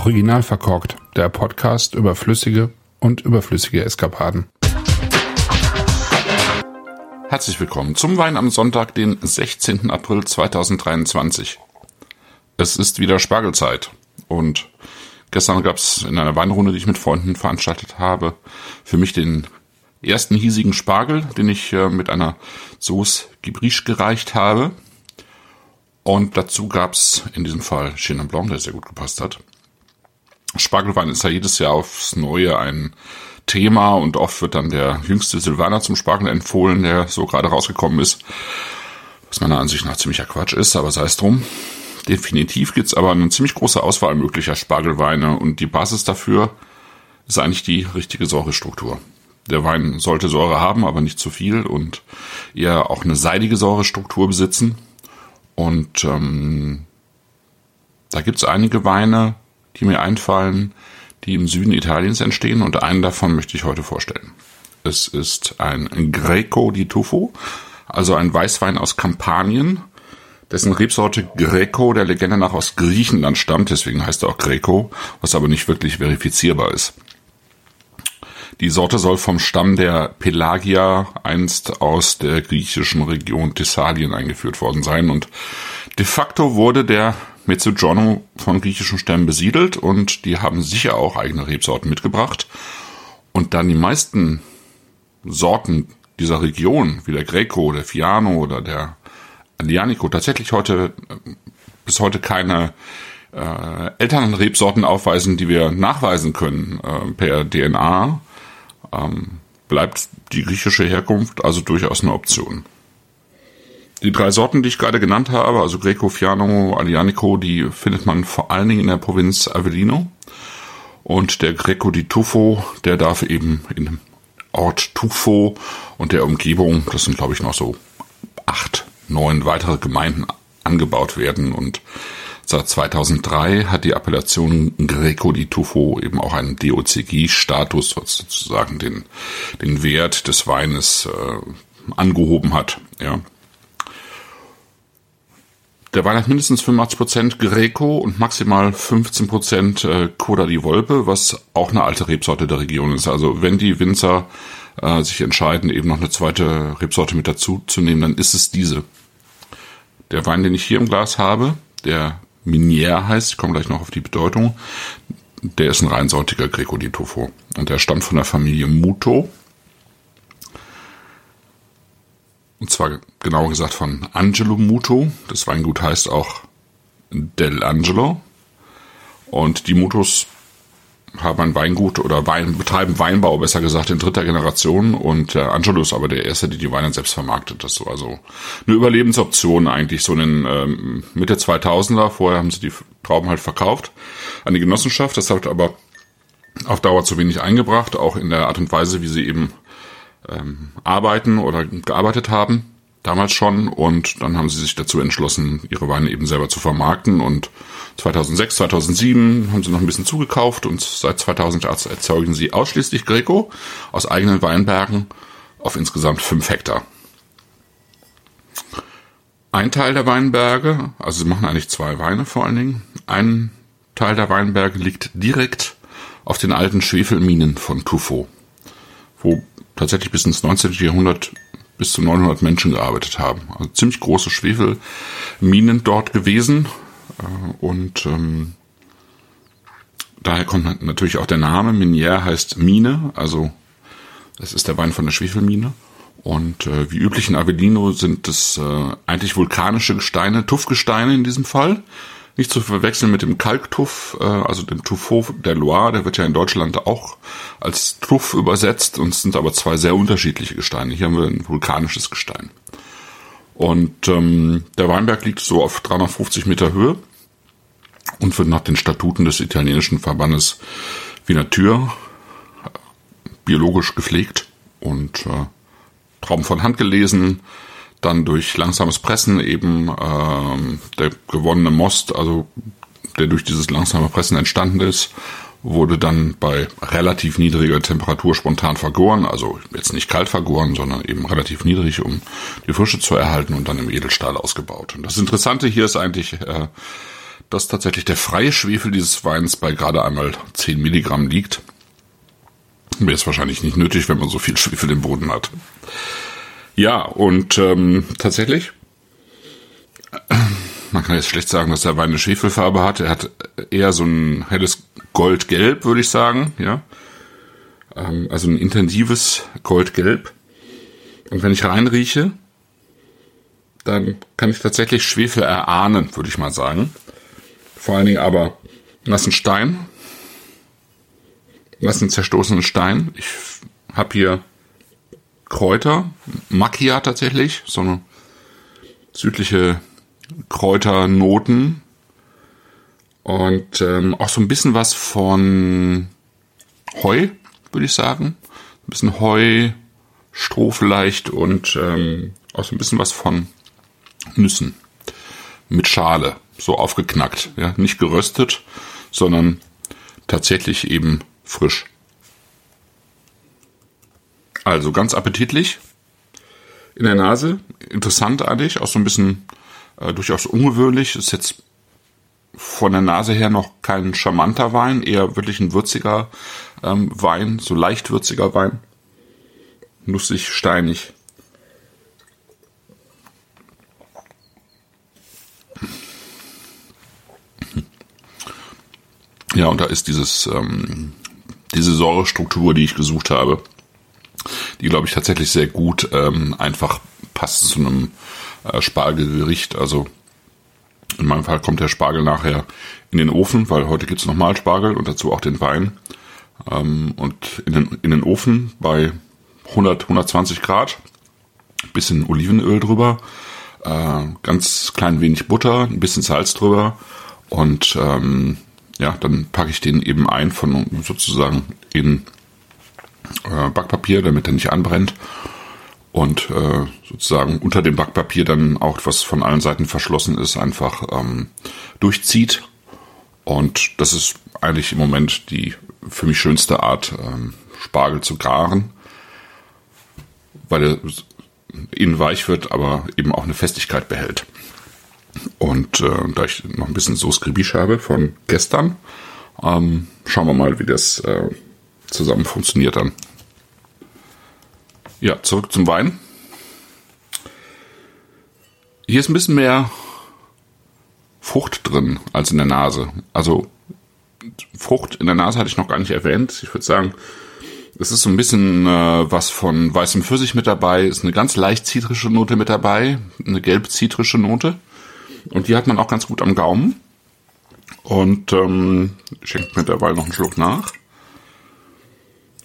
Original verkorkt, der Podcast über flüssige und überflüssige Eskapaden. Herzlich willkommen zum Wein am Sonntag, den 16. April 2023. Es ist wieder Spargelzeit und gestern gab es in einer Weinrunde, die ich mit Freunden veranstaltet habe, für mich den ersten hiesigen Spargel, den ich äh, mit einer Sauce Gibriche gereicht habe. Und dazu gab's in diesem Fall Chenin Blanc, der sehr gut gepasst hat. Spargelwein ist ja jedes Jahr aufs Neue ein Thema und oft wird dann der jüngste Silvaner zum Spargel empfohlen, der so gerade rausgekommen ist. Was meiner Ansicht nach ziemlicher Quatsch ist, aber sei es drum. Definitiv gibt's aber eine ziemlich große Auswahl möglicher Spargelweine und die Basis dafür ist eigentlich die richtige Säurestruktur. Der Wein sollte Säure haben, aber nicht zu viel und eher auch eine seidige Säurestruktur besitzen. Und ähm, da gibt's einige Weine, die mir einfallen, die im Süden Italiens entstehen und einen davon möchte ich heute vorstellen. Es ist ein Greco di Tuffo, also ein Weißwein aus Kampanien, dessen Rebsorte Greco der Legende nach aus Griechenland stammt, deswegen heißt er auch Greco, was aber nicht wirklich verifizierbar ist. Die Sorte soll vom Stamm der Pelagia einst aus der griechischen Region Thessalien eingeführt worden sein und de facto wurde der Mezzogiorno von griechischen Stämmen besiedelt und die haben sicher auch eigene Rebsorten mitgebracht. Und dann die meisten Sorten dieser Region, wie der Greco, der Fiano oder der Alianico, tatsächlich heute bis heute keine äh, Elternrebsorten aufweisen, die wir nachweisen können äh, per DNA, ähm, bleibt die griechische Herkunft also durchaus eine Option. Die drei Sorten, die ich gerade genannt habe, also Greco, Fiano, Alianico, die findet man vor allen Dingen in der Provinz Avellino. Und der Greco di Tuffo, der darf eben in dem Ort Tuffo und der Umgebung, das sind glaube ich noch so acht, neun weitere Gemeinden angebaut werden. Und seit 2003 hat die Appellation Greco di Tuffo eben auch einen DOCG-Status, was sozusagen den, den Wert des Weines äh, angehoben hat. Ja. Der Wein hat mindestens 85% Greco und maximal 15% äh, Coda di Volpe, was auch eine alte Rebsorte der Region ist. Also wenn die Winzer äh, sich entscheiden, eben noch eine zweite Rebsorte mit dazu zu nehmen, dann ist es diese. Der Wein, den ich hier im Glas habe, der Minier heißt, ich komme gleich noch auf die Bedeutung, der ist ein reinsortiger Greco di Tofo. Und der stammt von der Familie Muto. Und zwar genauer gesagt von Angelo Muto. Das Weingut heißt auch Del Angelo. Und die Mutos haben ein Weingut oder Wein, betreiben Weinbau, besser gesagt, in dritter Generation. Und der Angelo ist aber der Erste, der die Weine selbst vermarktet. Das ist so also eine Überlebensoption eigentlich, so in den ähm, Mitte 2000er. Vorher haben sie die Trauben halt verkauft an die Genossenschaft. Das hat aber auf Dauer zu wenig eingebracht, auch in der Art und Weise, wie sie eben ähm, arbeiten oder gearbeitet haben, damals schon. Und dann haben sie sich dazu entschlossen, ihre Weine eben selber zu vermarkten. Und 2006, 2007 haben sie noch ein bisschen zugekauft und seit 2008 erzeugen sie ausschließlich Greco aus eigenen Weinbergen auf insgesamt fünf Hektar. Ein Teil der Weinberge, also sie machen eigentlich zwei Weine vor allen Dingen, ein Teil der Weinberge liegt direkt auf den alten Schwefelminen von Tuffo, wo tatsächlich bis ins 19. Jahrhundert bis zu 900 Menschen gearbeitet haben. Also ziemlich große Schwefelminen dort gewesen. Äh, und ähm, daher kommt natürlich auch der Name. Minier heißt Mine, also das ist der Wein von der Schwefelmine. Und äh, wie üblich in Avellino sind es äh, eigentlich vulkanische Gesteine, Tuffgesteine in diesem Fall. Nicht zu verwechseln mit dem Kalktuff, äh, also dem Tuffeau der Loire, der wird ja in Deutschland auch als Tuff übersetzt und es sind aber zwei sehr unterschiedliche Gesteine. Hier haben wir ein vulkanisches Gestein. Und ähm, der Weinberg liegt so auf 350 Meter Höhe und wird nach den Statuten des italienischen Verbandes Vinatur äh, biologisch gepflegt und äh, Trauben von Hand gelesen, dann durch langsames Pressen eben ähm, der gewonnene Most, also der durch dieses langsame Pressen entstanden ist, wurde dann bei relativ niedriger Temperatur spontan vergoren, also jetzt nicht kalt vergoren, sondern eben relativ niedrig, um die Frische zu erhalten und dann im Edelstahl ausgebaut. Und das Interessante hier ist eigentlich, äh, dass tatsächlich der freie Schwefel dieses Weins bei gerade einmal 10 Milligramm liegt. Wäre es wahrscheinlich nicht nötig, wenn man so viel Schwefel im Boden hat. Ja, und ähm, tatsächlich, man kann jetzt schlecht sagen, dass der Wein eine Schwefelfarbe hat. Er hat eher so ein helles Goldgelb, würde ich sagen, ja. Ähm, also ein intensives Goldgelb. Und wenn ich reinrieche, dann kann ich tatsächlich Schwefel erahnen, würde ich mal sagen. Vor allen Dingen aber nassen Stein, nassen zerstoßenen Stein. Ich habe hier Kräuter, Macchia tatsächlich, so eine südliche Kräuternoten und ähm, auch so ein bisschen was von Heu, würde ich sagen. Ein bisschen Heu, Stroh vielleicht und ähm, auch so ein bisschen was von Nüssen mit Schale, so aufgeknackt, ja, nicht geröstet, sondern tatsächlich eben frisch. Also ganz appetitlich in der Nase, interessant eigentlich, auch so ein bisschen äh, durchaus ungewöhnlich. Ist jetzt von der Nase her noch kein charmanter Wein, eher wirklich ein würziger ähm, Wein, so leicht würziger Wein. Nussig, steinig. Ja, und da ist dieses, ähm, diese Säurestruktur, die ich gesucht habe, die glaube ich tatsächlich sehr gut ähm, einfach passt zu einem äh, Spargelgericht. Also in meinem Fall kommt der Spargel nachher in den Ofen, weil heute gibt's nochmal Spargel und dazu auch den Wein. Ähm, und in den, in den Ofen bei 100, 120 Grad, bisschen Olivenöl drüber, äh, ganz klein wenig Butter, ein bisschen Salz drüber und ähm, ja, dann packe ich den eben ein von sozusagen in äh, Backpapier, damit er nicht anbrennt und äh, sozusagen unter dem Backpapier dann auch, was von allen Seiten verschlossen ist, einfach ähm, durchzieht. Und das ist eigentlich im Moment die für mich schönste Art, ähm, Spargel zu garen, weil er innen weich wird, aber eben auch eine Festigkeit behält. Und äh, da ich noch ein bisschen Sauce Gribiche habe von gestern, ähm, schauen wir mal, wie das äh, zusammen funktioniert dann. Ja, zurück zum Wein. Hier ist ein bisschen mehr Frucht drin als in der Nase. Also Frucht in der Nase hatte ich noch gar nicht erwähnt. Ich würde sagen, es ist so ein bisschen äh, was von weißem Pfirsich mit dabei, ist eine ganz leicht zitrische Note mit dabei, eine gelb-zitrische Note. Und die hat man auch ganz gut am Gaumen. Und ähm, schenkt mir derweil noch einen Schluck nach.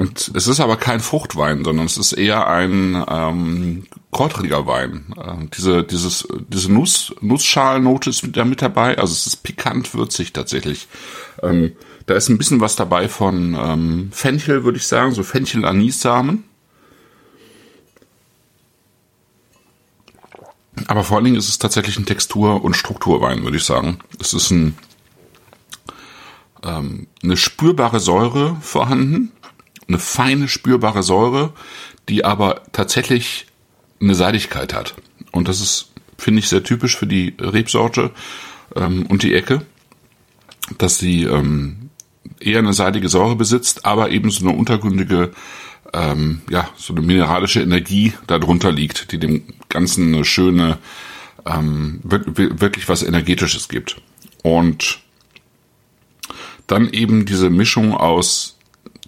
Und es ist aber kein Fruchtwein, sondern es ist eher ein ähm, kräutriger Wein. Äh, diese, dieses, diese Nuss, Nussschalnote ist da mit dabei, also es ist pikant würzig tatsächlich. Ähm, da ist ein bisschen was dabei von ähm, Fenchel, würde ich sagen, so Fenchel-Anissamen. Aber vor allen Dingen ist es tatsächlich ein Textur- und Strukturwein, würde ich sagen. Es ist ein, ähm, eine spürbare Säure vorhanden, eine feine spürbare Säure, die aber tatsächlich eine Seidigkeit hat. Und das ist, finde ich, sehr typisch für die Rebsorte ähm, und die Ecke, dass sie ähm, eher eine seidige Säure besitzt, aber eben so eine untergründige, ähm, ja, so eine mineralische Energie darunter liegt, die dem Ganzen eine schöne, ähm, wirklich was Energetisches gibt. Und dann eben diese Mischung aus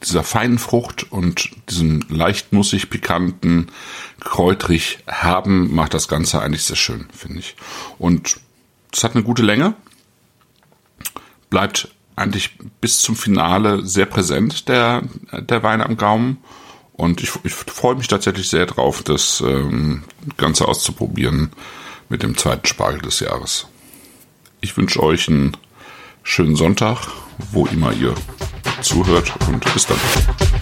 dieser feinen Frucht und diesem leicht nussig pikanten, kräutrig herben macht das Ganze eigentlich sehr schön, finde ich. Und es hat eine gute Länge, bleibt eigentlich bis zum Finale sehr präsent, der, der Wein am Gaumen. Und ich, ich freue mich tatsächlich sehr drauf, das ähm, Ganze auszuprobieren mit dem zweiten Spargel des Jahres. Ich wünsche euch einen schönen Sonntag, wo immer ihr zuhört und bis dann.